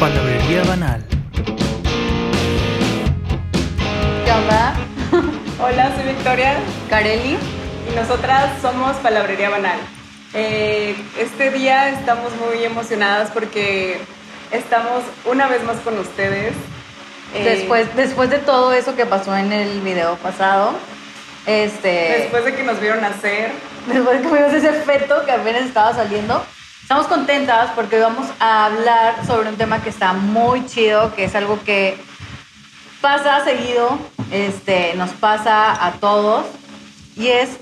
Palabrería Banal. ¿Qué onda? Hola, soy Victoria Carelli. y nosotras somos Palabrería Banal. Eh, este día estamos muy emocionadas porque estamos una vez más con ustedes. Eh, Después, después de todo eso que pasó en el video pasado, este, después de que nos vieron hacer, después de que vimos ese feto que apenas estaba saliendo, estamos contentas porque vamos a hablar sobre un tema que está muy chido, que es algo que pasa seguido, este, nos pasa a todos, y es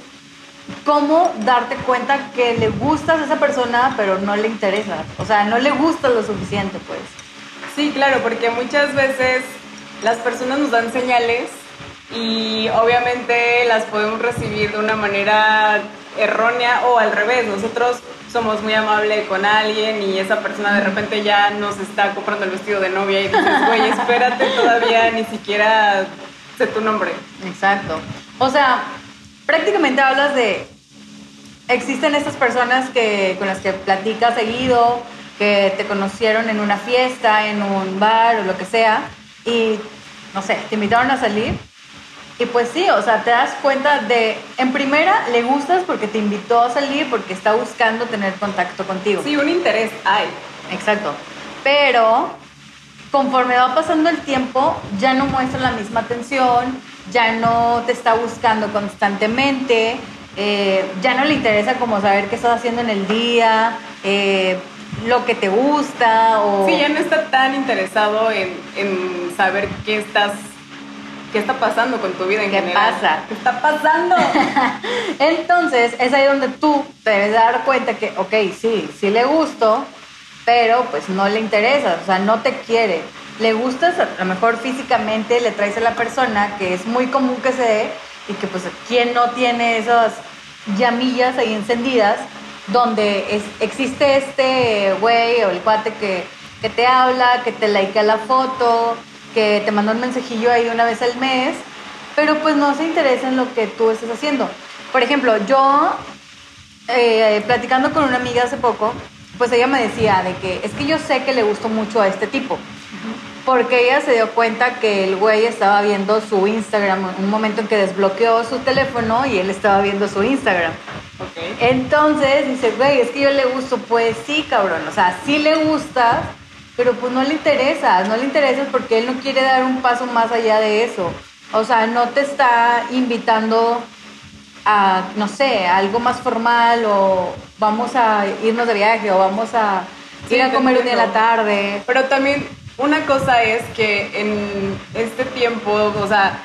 cómo darte cuenta que le gustas a esa persona, pero no le interesa. O sea, no le gustas lo suficiente, pues. sí, claro, porque muchas veces las personas nos dan señales y obviamente las podemos recibir de una manera errónea o al revés. Nosotros somos muy amables con alguien y esa persona de repente ya nos está comprando el vestido de novia y dices, güey, espérate todavía, ni siquiera sé tu nombre. Exacto. O sea, prácticamente hablas de. Existen estas personas que, con las que platicas seguido, que te conocieron en una fiesta, en un bar o lo que sea, y no sé, te invitaron a salir. Y pues sí, o sea, te das cuenta de, en primera, le gustas porque te invitó a salir, porque está buscando tener contacto contigo. Sí, un interés hay. Exacto. Pero conforme va pasando el tiempo, ya no muestra la misma atención, ya no te está buscando constantemente, eh, ya no le interesa como saber qué estás haciendo en el día, eh, lo que te gusta o... Sí, ya no está tan interesado en, en saber qué estás, qué está pasando con tu vida en ¿Qué general. pasa? ¿Qué está pasando? Entonces, es ahí donde tú te debes dar cuenta que, ok, sí, sí le gusto, pero pues no le interesa, o sea, no te quiere. Le gustas a lo mejor físicamente, le traes a la persona, que es muy común que se dé, y que pues quien no tiene esas llamillas ahí encendidas, donde es- existe este güey o el cuate que, que te habla, que te likea la foto, que te manda un mensajillo ahí una vez al mes, pero pues no se interesa en lo que tú estás haciendo. Por ejemplo, yo, eh, platicando con una amiga hace poco, pues ella me decía de que es que yo sé que le gustó mucho a este tipo. Porque ella se dio cuenta que el güey estaba viendo su Instagram, un momento en que desbloqueó su teléfono y él estaba viendo su Instagram. Entonces dice, güey, es que yo le gusto, pues sí, cabrón, o sea, sí le gustas, pero pues no le interesas, no le interesas porque él no quiere dar un paso más allá de eso. O sea, no te está invitando a, no sé, a algo más formal o vamos a irnos de viaje o vamos a Sí, ir a comer un día la tarde. Pero también una cosa es que en este tiempo, o sea,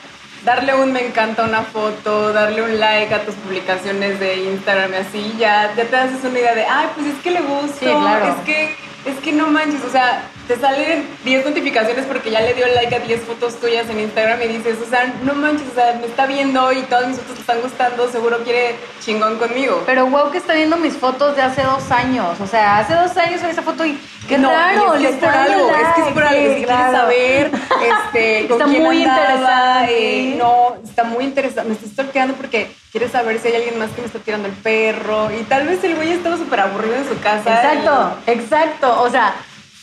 darle un me encanta a una foto, darle un like a tus publicaciones de Instagram y así, ya, ya te haces una idea de, ay, pues es que le Sí, claro. es que, es que no manches, o sea, te salen 10 notificaciones porque ya le dio like a 10 fotos tuyas en Instagram y dices, o sea, no manches, o sea, me está viendo y todas mis fotos le están gustando, seguro quiere chingón conmigo. Pero wow que está viendo mis fotos de hace dos años. O sea, hace dos años en esa foto y qué no, raro, y es que es por algo, es que es por algo, quiere claro. saber este, con Está quién muy andaba, interesante. eh, no, está muy interesante, me está stalkeando porque quiere saber si hay alguien más que me está tirando el perro y tal vez el güey estaba súper aburrido en su casa. Exacto, exacto. O sea,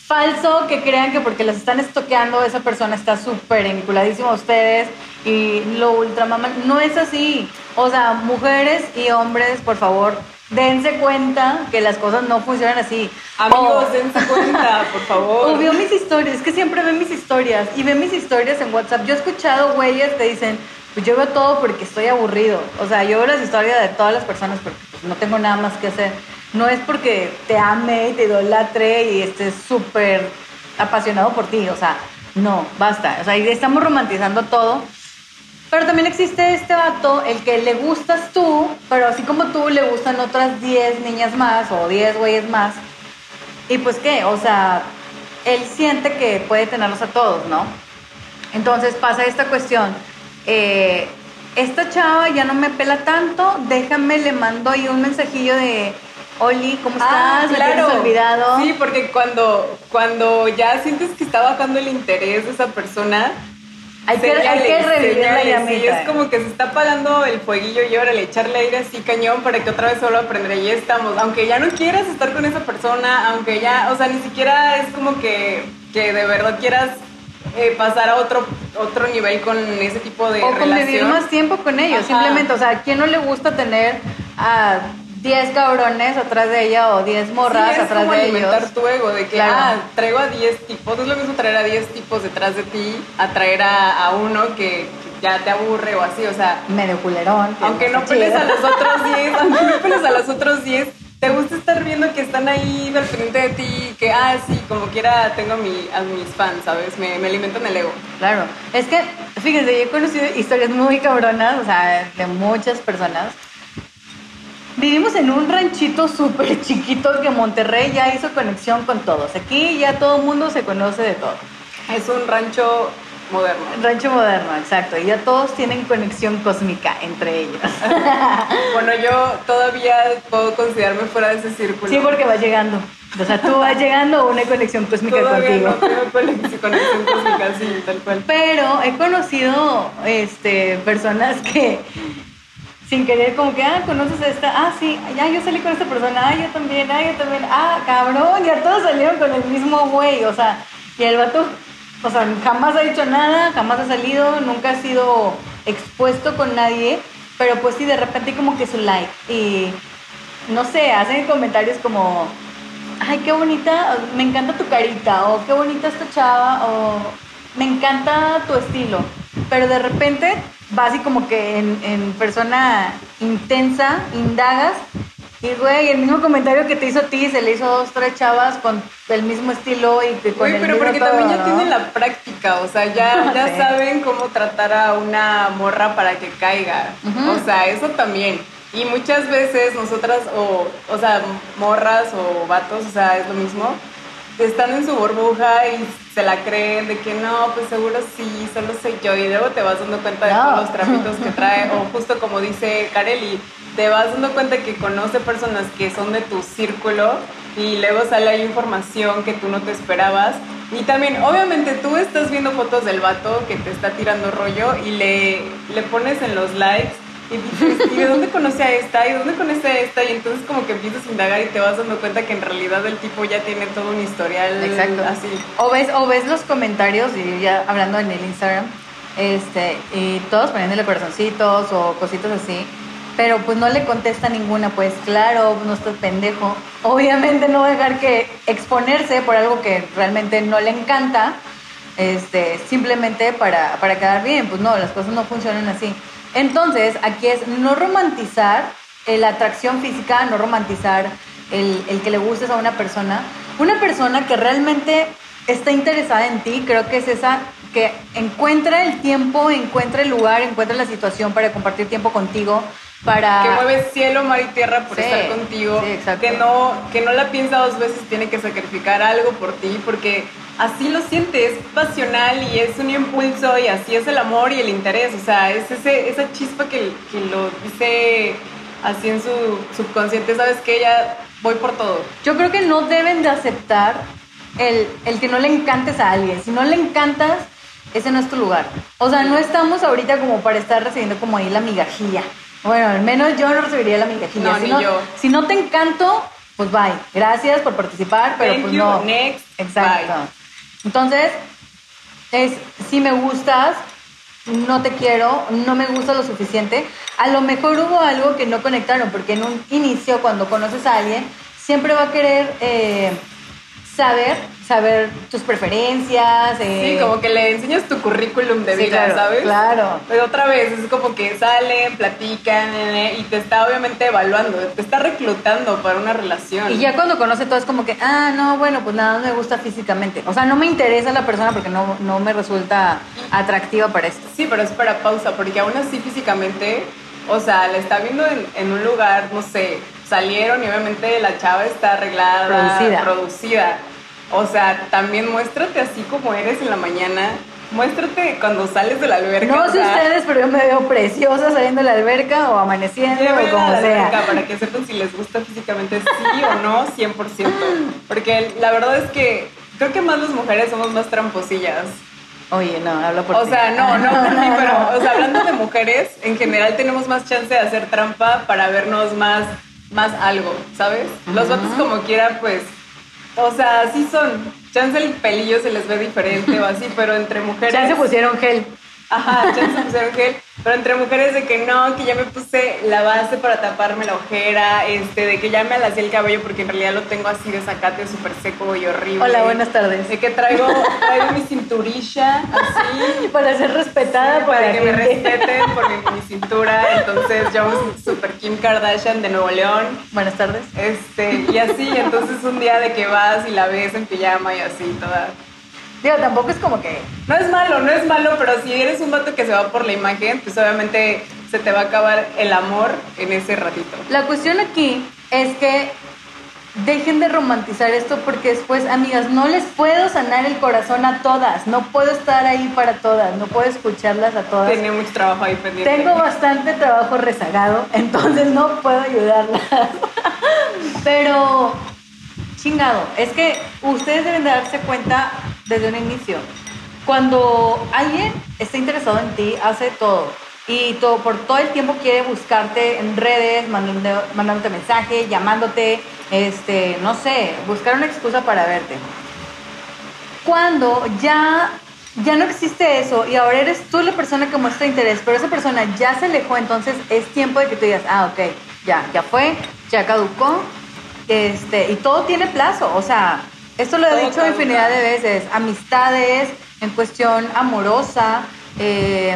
falso que crean que porque las están estoqueando esa persona está súper enculadísimo a ustedes y lo ultramaman. No es así. O sea, mujeres y hombres, por favor, dense cuenta que las cosas no funcionan así. amigos, dense cuenta, por favor. o veo mis historias, es que siempre ven mis historias y ven mis historias en WhatsApp. Yo he escuchado güeyes que dicen, pues yo veo todo porque estoy aburrido. O sea, yo veo las historias de todas las personas porque pues, no tengo nada más que hacer. No es porque te ame y te idolatre y estés súper apasionado por ti. O sea, no, basta. O sea, estamos romantizando todo. Pero también existe este vato, el que le gustas tú, pero así como tú, le gustan otras 10 niñas más o 10 güeyes más. Y pues qué, o sea, él siente que puede tenerlos a todos, ¿no? Entonces pasa esta cuestión. eh, esta chava ya no me pela tanto, déjame, le mando ahí un mensajillo de, Oli, ¿cómo estás? Ah, ¿Me claro. tienes olvidado? Sí, porque cuando, cuando ya sientes que está bajando el interés de esa persona, Hay que, hay que señales, revivir la señales, llamita. sí, es como que se está apagando el fueguillo y órale, echarle aire así cañón para que otra vez solo aprender. Y estamos. Aunque ya no quieras estar con esa persona, aunque ya, o sea, ni siquiera es como que que de verdad quieras eh, pasar a otro, otro nivel con ese tipo de o relación. convivir más tiempo con ellos, Ajá. simplemente, o sea, ¿a quién no le gusta tener a 10 cabrones atrás de ella o 10 morras Sí, es atrás como de alimentar ellos? tu ego, de que, Claro. ah, traigo a 10 tipos, es lo mismo traer a 10 tipos detrás de ti, a traer a, a uno que ya te aburre o así, o sea, Medio culerón. que aunque no peles chido. a los otros 10, aunque no peles a los otros 10, te gusta estar viendo que están ahí al pendiente de ti, que, ah, sí, como quiera tengo mi, a mis fans, ¿sabes? Me, me alimentan el ego. Claro, es que, fíjense, yo he conocido historias muy cabronas, o sea, de muchas personas. Vivimos en un ranchito súper chiquito que Monterrey ya hizo conexión con todos. Aquí ya todo el mundo se conoce de todo. Es un rancho moderno. Rancho moderno, exacto. Y ya todos tienen conexión cósmica entre ellos. Bueno, yo todavía puedo considerarme fuera de ese círculo. Sí, porque vas llegando. O sea, tú vas llegando a una conexión cósmica Todavía contigo. no tengo conexión, conexión cósmica, sí, tal cual. Pero he conocido este, personas que sin querer como que, ah, conoces a esta, ah, sí, ya yo salí con esta persona, ah, yo también, ah, yo también, ah, cabrón, ya todos salieron con el mismo güey, o sea, y el vato, o sea, jamás ha dicho nada, jamás ha salido, nunca ha sido expuesto con nadie, pero pues sí, de repente como que su like y, no sé, hacen comentarios como, ay, qué bonita, me encanta tu carita, o qué bonita esta chava, o me encanta tu estilo. Pero de repente vas y como que en, en persona intensa, indagas, y güey, el mismo comentario que te hizo a ti se le hizo a dos, tres chavas con el mismo estilo y que con Uy, pero porque todo, también ya ¿no? tienen la práctica, o sea, ya, ya Sí. saben cómo tratar a una morra para que caiga. Ujú. O sea, eso también. Y muchas veces nosotras, o, o sea, morras o vatos, o sea, es lo mismo, están en su burbuja y se la creen de que no, pues seguro sí, solo soy yo. Y luego te vas dando cuenta de No. todos los trapitos que trae, o justo como dice Kareli, te vas dando cuenta que conoce personas que son de tu círculo y luego sale ahí información que tú no te esperabas. Y también, obviamente, tú estás viendo fotos del vato que te está tirando rollo y le, le pones en los likes y dices, ¿y de dónde conoce a esta? ¿Y de dónde conoce a esta? Y entonces como que empiezas a indagar y te vas dando cuenta que en realidad el tipo ya tiene todo un historial Exacto. así. O ves, o ves los comentarios, y ya hablando en el Instagram, este, y todos poniéndole corazoncitos o cositas así, pero pues no le contesta ninguna, pues claro, no estás pendejo. Obviamente no va a dejar que exponerse por algo que realmente no le encanta, este, simplemente para, para quedar bien. Pues no, las cosas no funcionan así. Entonces, aquí es no romantizar eh, la atracción física, no romantizar el, el que le gustes a una persona. Una persona que realmente está interesada en ti, creo que es esa que encuentra el tiempo, encuentra el lugar, encuentra la situación para compartir tiempo contigo, para... que mueve cielo, mar y tierra por Sí, estar contigo, sí, que no que no la piensa dos veces, tiene que sacrificar algo por ti, porque así lo siente, es pasional y es un impulso y así es el amor y el interés, o sea, es ese, esa chispa que, que lo dice así en su subconsciente, sabes que ya voy por todo. Yo creo que no deben de aceptar el, el que no le encantes a alguien. Si no le encantas, ese no es tu lugar. O sea, no estamos ahorita como para estar recibiendo como ahí la migajilla. Bueno, al menos yo no recibiría la migajilla. No, si ni no, yo. Si no te encanto, pues bye. Gracias por participar, pero Thank pues you, no. next, Exacto. bye. Entonces, es si me gustas, no te quiero, no me gusta lo suficiente. A lo mejor hubo algo que no conectaron, porque en un inicio, cuando conoces a alguien, siempre va a querer eh, saber, saber tus preferencias. eh, Sí, como que le enseñas tu currículum de Sí, vida, claro, ¿sabes? claro. Pero otra vez, es como que salen, platican y te está obviamente evaluando, te está reclutando para una relación. Y ya cuando conoce todo es como que, ah, no, bueno, pues nada, no me gusta físicamente. O sea, no me interesa la persona porque no, no me resulta atractiva para esto. Sí, pero es para pausa, porque aún así físicamente, o sea, la está viendo en, en un lugar, no sé, salieron y obviamente la chava está arreglada, Producida. producida. O sea, también muéstrate así como eres en la mañana. Muéstrate cuando sales de la alberca. No sé ustedes, pero yo me veo preciosa saliendo de la alberca o amaneciendo Llévenla o como a la sea. alberca para que sepan si les gusta físicamente sí o no, 100%. Porque la verdad es que creo que más las mujeres somos más tramposillas. Oye, no, hablo por O sea, no, no por mí, pero o sea, hablando de mujeres, en general tenemos más chance de hacer trampa para vernos más, más algo, ¿sabes? Los vatos como quiera, pues, o sea, sí son chance el pelillo se les ve diferente o así, pero entre mujeres. Ya se pusieron gel. Ajá, ya se pusieron gel. Pero entre mujeres de que no, que ya me puse la base para taparme la ojera, este, de que ya me alacé el cabello porque en realidad lo tengo así de sacate súper seco y horrible. Hola, buenas tardes. De que traigo, traigo mi cinturilla así. Para ser respetada para la que me respeten por mi, mi cintura. Entonces yo súper Kim Kardashian de Nuevo León. Buenas tardes. Este, y así, entonces un día de que vas y la ves en pijama y así, toda. Digo, tampoco es como que No es malo, no es malo, pero si eres un vato que se va por la imagen, pues obviamente se te va a acabar el amor en ese ratito. La cuestión aquí es que dejen de romantizar esto porque después, amigas, no les puedo sanar el corazón a todas, no puedo estar ahí para todas, no puedo escucharlas a todas. Tiene mucho trabajo ahí pendiente. Tengo bastante trabajo rezagado, entonces no puedo ayudarlas. Pero, chingado, es que ustedes deben de darse cuenta desde un inicio. Cuando alguien está interesado en ti, hace todo. Y todo, por todo el tiempo quiere buscarte en redes, mandando, mandándote mensaje, llamándote, este, no sé, buscar una excusa para verte. Cuando ya, ya no existe eso y ahora eres tú la persona que muestra interés, pero esa persona ya se alejó, entonces es tiempo de que tú digas, ah, ok, ya, ya fue, ya caducó, este, y todo tiene plazo, o sea, esto lo he Todo dicho infinidad de veces, amistades, en cuestión amorosa, eh,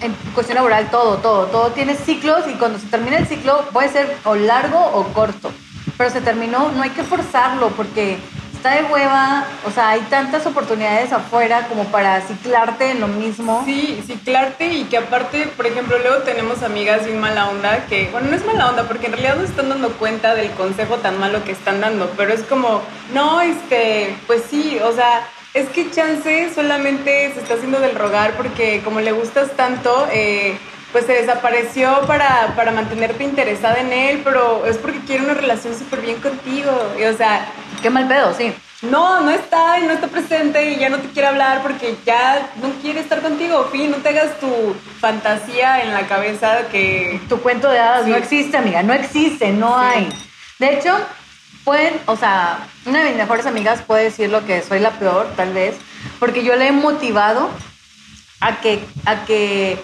en cuestión laboral, todo, todo, todo tiene ciclos y cuando se termina el ciclo puede ser o largo o corto, pero se terminó, no hay que forzarlo porque de hueva, o sea, hay tantas oportunidades afuera como para ciclarte en lo mismo. Sí, ciclarte y que aparte, por ejemplo, luego tenemos amigas bien mala onda que, bueno, no es mala onda porque en realidad no están dando cuenta del consejo tan malo que están dando, pero es como, no, este, pues sí, o sea, es que chance solamente se está haciendo del rogar porque como le gustas tanto, eh, pues se desapareció para, para mantenerte interesada en él, pero es porque quiere una relación súper bien contigo, o sea, Qué mal pedo, sí. no, no está y no está presente y ya no te quiere hablar porque ya no quiere estar contigo. Fin, no te hagas tu fantasía en la cabeza que... Tu cuento de hadas Sí. no existe, amiga, no existe, no Sí. hay. De hecho, pueden, o sea, una de mis mejores amigas puede decir lo que soy la peor, tal vez, porque yo le he motivado a que, a que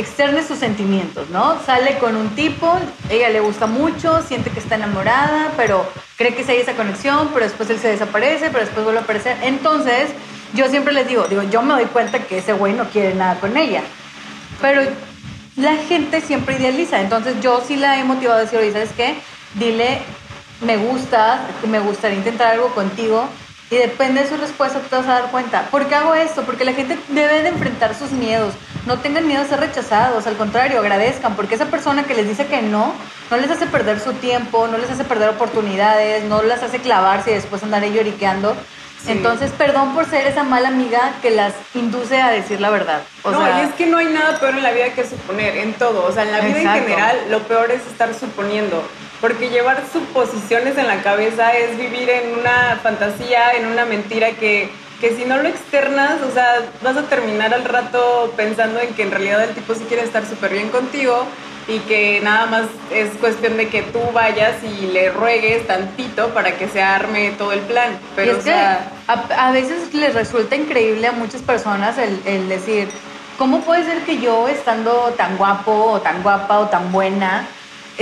externe sus sentimientos, ¿no? Sale con un tipo, ella le gusta mucho, siente que está enamorada, pero cree que sí hay esa conexión, pero después él se desaparece, pero después vuelve a aparecer. Entonces, yo siempre les digo, digo, yo me doy cuenta que ese güey no quiere nada con ella. Pero la gente siempre idealiza. Entonces yo sí la he motivado a decir, oye, ¿sabes qué? Dile, me gusta, me gustaría intentar algo contigo. Y depende de su respuesta, tú te vas a dar cuenta. ¿Por qué hago esto? Porque la gente debe de enfrentar sus miedos. No tengan miedo a ser rechazados. Al contrario, agradezcan. Porque esa persona que les dice que no, no les hace perder su tiempo, no les hace perder oportunidades, no las hace clavarse y después andar lloriqueando. Sí. Entonces, perdón por ser esa mala amiga que las induce a decir la verdad. O no, sea, y es que no hay nada peor en la vida que suponer, en todo. O sea, en la vida Exacto. en general, lo peor es estar suponiendo. Porque llevar suposiciones en la cabeza es vivir en una fantasía, en una mentira que, que si no lo externas, o sea, vas a terminar al rato pensando en que en realidad el tipo sí quiere estar súper bien contigo y que nada más es cuestión de que tú vayas y le ruegues tantito para que se arme todo el plan. Pero, y es o sea, que a, a veces les resulta increíble a muchas personas el, el decir, ¿cómo puede ser que yo estando tan guapo o tan guapa o tan buena,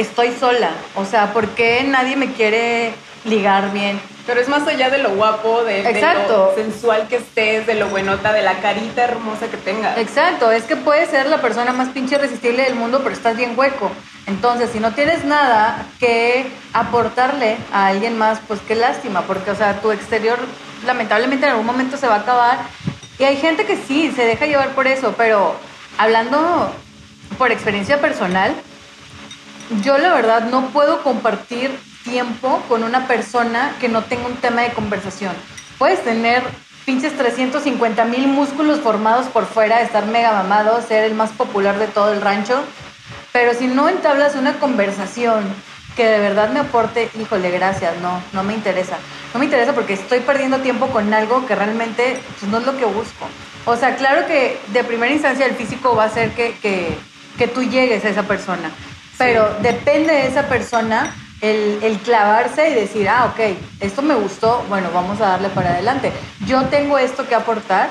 estoy sola? O sea, ¿por qué nadie me quiere ligar bien? Pero es más allá de lo guapo, de, lo sensual que estés, de lo buenota, de la carita hermosa que tengas. Exacto, es que puedes ser la persona más pinche irresistible del mundo, pero estás bien hueco. Entonces, si no tienes nada que aportarle a alguien más, pues qué lástima, porque, o sea, tu exterior lamentablemente en algún momento se va a acabar. Y hay gente que sí, se deja llevar por eso, pero hablando por experiencia personal, yo la verdad no puedo compartir tiempo con una persona que no tenga un tema de conversación. Puedes tener pinches 350 mil músculos formados por fuera, estar mega mamado, ser el más popular de todo el rancho, pero si no entablas una conversación que de verdad me aporte, híjole, gracias, no, no me interesa. No me interesa porque estoy perdiendo tiempo con algo que realmente pues, no es lo que busco. O sea, claro que de primera instancia el físico va a hacer que, que, que tú llegues a esa persona, pero depende de esa persona el, el, clavarse y decir, ah, ok, esto me gustó, bueno, vamos a darle para adelante. Yo tengo esto que aportar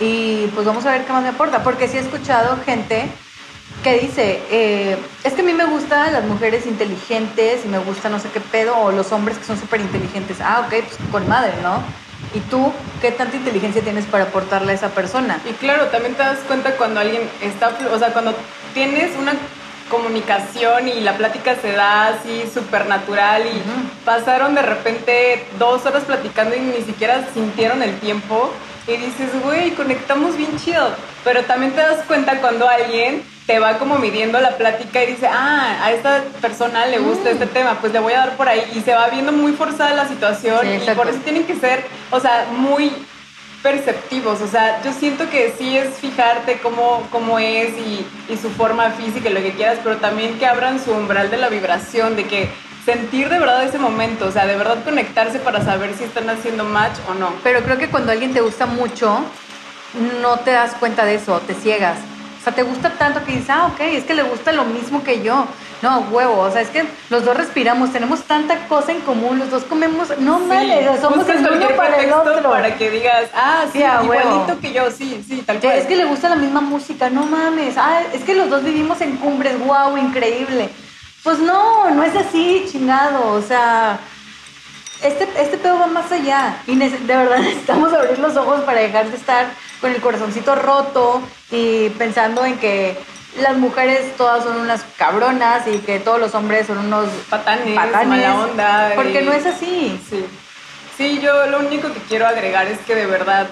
y pues vamos a ver qué más me aporta, porque sí he escuchado gente que dice, eh, es que a mí me gustan las mujeres inteligentes y me gusta no sé qué pedo, o los hombres que son súper inteligentes. Ah, ok, pues con madre, ¿no? ¿Y tú qué tanta inteligencia tienes para aportarle a esa persona? Y claro, también te das cuenta cuando alguien está, o sea, cuando tienes una comunicación y la plática se da así súper natural y pasaron de repente dos horas platicando y ni siquiera sintieron el tiempo y dices, güey, conectamos bien chido. Pero también te das cuenta cuando alguien te va como midiendo la plática y dice, ah, a esta persona le gusta este mm. tema, pues le voy a dar por ahí. Y se va viendo muy forzada la situación y por eso tienen que ser, o sea, muy perceptivos. O sea, yo siento que sí es fijarte cómo, cómo es y, su forma física y lo que quieras, pero también que abran su umbral de la vibración, de que sentir de verdad ese momento, o sea, de verdad conectarse para saber si están haciendo match o no. Pero creo que cuando alguien te gusta mucho, no te das cuenta de eso, te ciegas te gusta tanto que dices, ah, ok, es que le gusta lo mismo que yo. No, huevo, o sea, es que los dos respiramos, tenemos tanta cosa en común, los dos comemos, no mames, somos el uno para el otro. Para que digas, ah, sí, igualito que yo, sí, sí, tal cual. Es que le gusta la misma música, no mames, ah, es que los dos vivimos en cumbres, wow, increíble. Pues no, no es así, chingado, o sea, este, este pedo va más allá y de verdad necesitamos abrir los ojos para dejar de estar con el corazoncito roto y pensando en que las mujeres todas son unas cabronas y que todos los hombres son unos patanes, mala onda. Porque no es así. Sí. sí, yo lo único que quiero agregar es que de verdad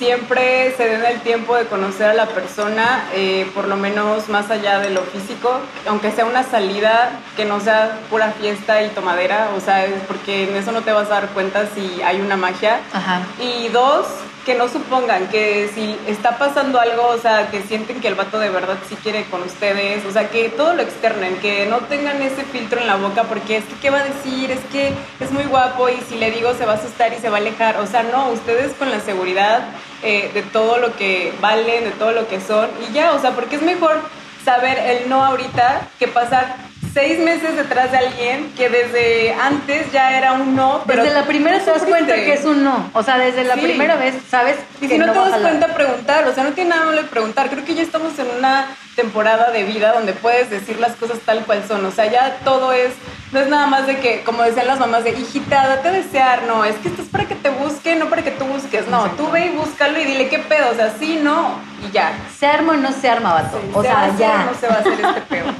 siempre se den el tiempo de conocer a la persona, eh, por lo menos más allá de lo físico, aunque sea una salida que no sea pura fiesta y tomadera, o sea, porque en eso no te vas a dar cuenta si hay una magia. Ajá. Y dos, que no supongan que si está pasando algo, o sea, que sienten que el vato de verdad sí quiere con ustedes, o sea, que todo lo externen, que no tengan ese filtro en la boca porque es que, ¿qué va a decir? Es que es muy guapo y si le digo se va a asustar y se va a alejar, o sea, no, ustedes con la seguridad eh, de todo lo que valen, de todo lo que son y ya, o sea, porque es mejor saber el no ahorita que pasar seis meses detrás de alguien que desde antes ya era un no. Pero desde la primera te das cuenta que es un no. O sea, desde la primera vez sabes y si no, te das cuenta, preguntar. O sea, no tiene nada malo de preguntar. Creo que ya estamos en una temporada de vida donde puedes decir las cosas tal cual son. O sea, ya todo es. No es nada más de que, como decían las mamás, de hijita, date a desear. No, es que esto es para que te busque, no para que tú busques. No, tú ve y búscalo y dile qué pedo. O sea, sí, no, y ya. Se arma o no se arma, vato. o sea, ya. No se va a hacer este pedo.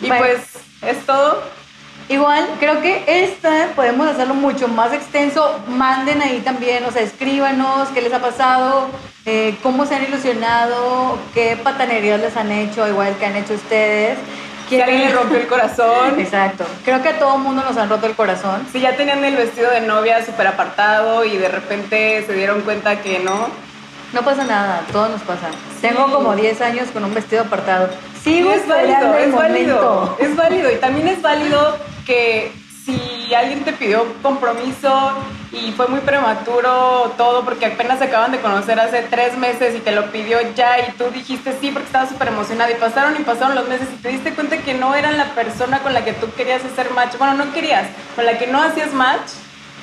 Y pues es todo. Igual, creo que esta podemos hacerlo mucho más extenso. Manden ahí también, o sea, escríbanos qué les ha pasado, eh, cómo se han ilusionado, qué patanerías les han hecho, igual que han hecho ustedes. Si alguien le rompió el corazón. Exacto. Creo que a todo mundo nos han roto el corazón. Si ya tenían el vestido de novia súper apartado y de repente se dieron cuenta que no. No pasa nada, todo nos pasa. Tengo como 10 años con un vestido apartado. Sigo es válido, es válido, es válido. Y también es válido que si alguien te pidió compromiso y fue muy prematuro todo porque apenas se acaban de conocer hace tres meses y te lo pidió ya y tú dijiste sí porque estabas súper emocionada y pasaron y pasaron los meses y te diste cuenta que no eran la persona con la que tú querías hacer match, bueno, no querías, con la que no hacías match,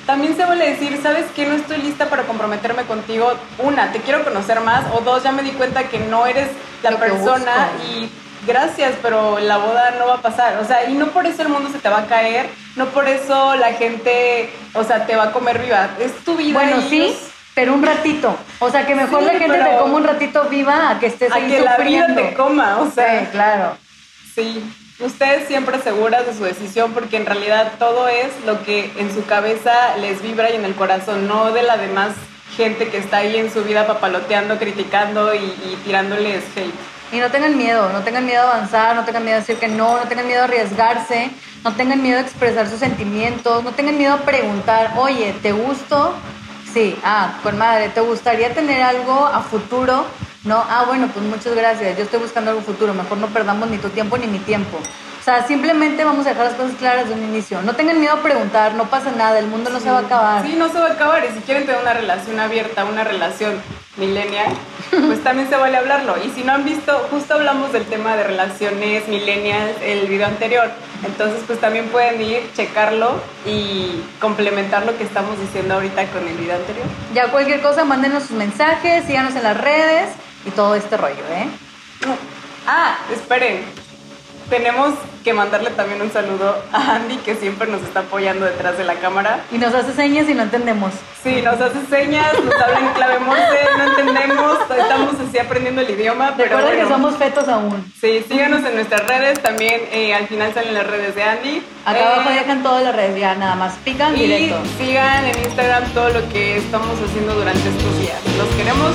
también se vuelve decir, ¿sabes qué? No estoy lista para comprometerme contigo. Una, te quiero conocer más. O dos, ya me di cuenta que no eres la persona y gracias, pero la boda no va a pasar. O sea, y no por eso el mundo se te va a caer, no por eso la gente, o sea, te va a comer viva. Es tu vida. Bueno, sí, pero un ratito. O sea, que mejor la gente te coma un ratito viva a que estés a que la vida te coma, o sea. Sí, claro. Sí ustedes siempre seguras de su decisión porque en realidad todo es lo que en su cabeza les vibra y en el corazón, no de la demás gente que está ahí en su vida papaloteando, criticando y, y tirándoles hate. Y no tengan miedo, no tengan miedo a avanzar, no tengan miedo a decir que no, no tengan miedo a arriesgarse, no tengan miedo a expresar sus sentimientos, no tengan miedo a preguntar, oye, ¿te gusto? Sí, ah, con madre, ¿te gustaría tener algo a futuro? No, ah, bueno, pues muchas gracias. Yo estoy buscando algo futuro. Mejor no perdamos ni tu tiempo ni mi tiempo. O sea, simplemente vamos a dejar las cosas claras de un inicio. No tengan miedo a preguntar, no pasa nada, el mundo no se va a acabar. Sí, no se va a acabar. Y si quieren tener una relación abierta, una relación millennial, pues también se vale hablarlo. Y si no han visto, justo hablamos del tema de relaciones millennials, el video anterior. Entonces, pues también pueden ir, checarlo y complementar lo que estamos diciendo ahorita con el video anterior. Ya cualquier cosa, mándenos sus mensajes, síganos en las redes y todo este rollo, ¿eh? Ah, esperen. Tenemos que mandarle también un saludo a Andy, que siempre nos está apoyando detrás de la cámara. Y nos hace señas y no entendemos. Sí, nos hace señas, nos habla en clave morse, no entendemos, estamos así aprendiendo el idioma. Pero Recuerda que somos fetos aún. Sí, síganos en nuestras redes, también eh, al final salen las redes de Andy. Acá abajo eh, dejan todas las redes, ya nada más pican y directo. sigan en Instagram todo lo que estamos haciendo durante estos días. Los queremos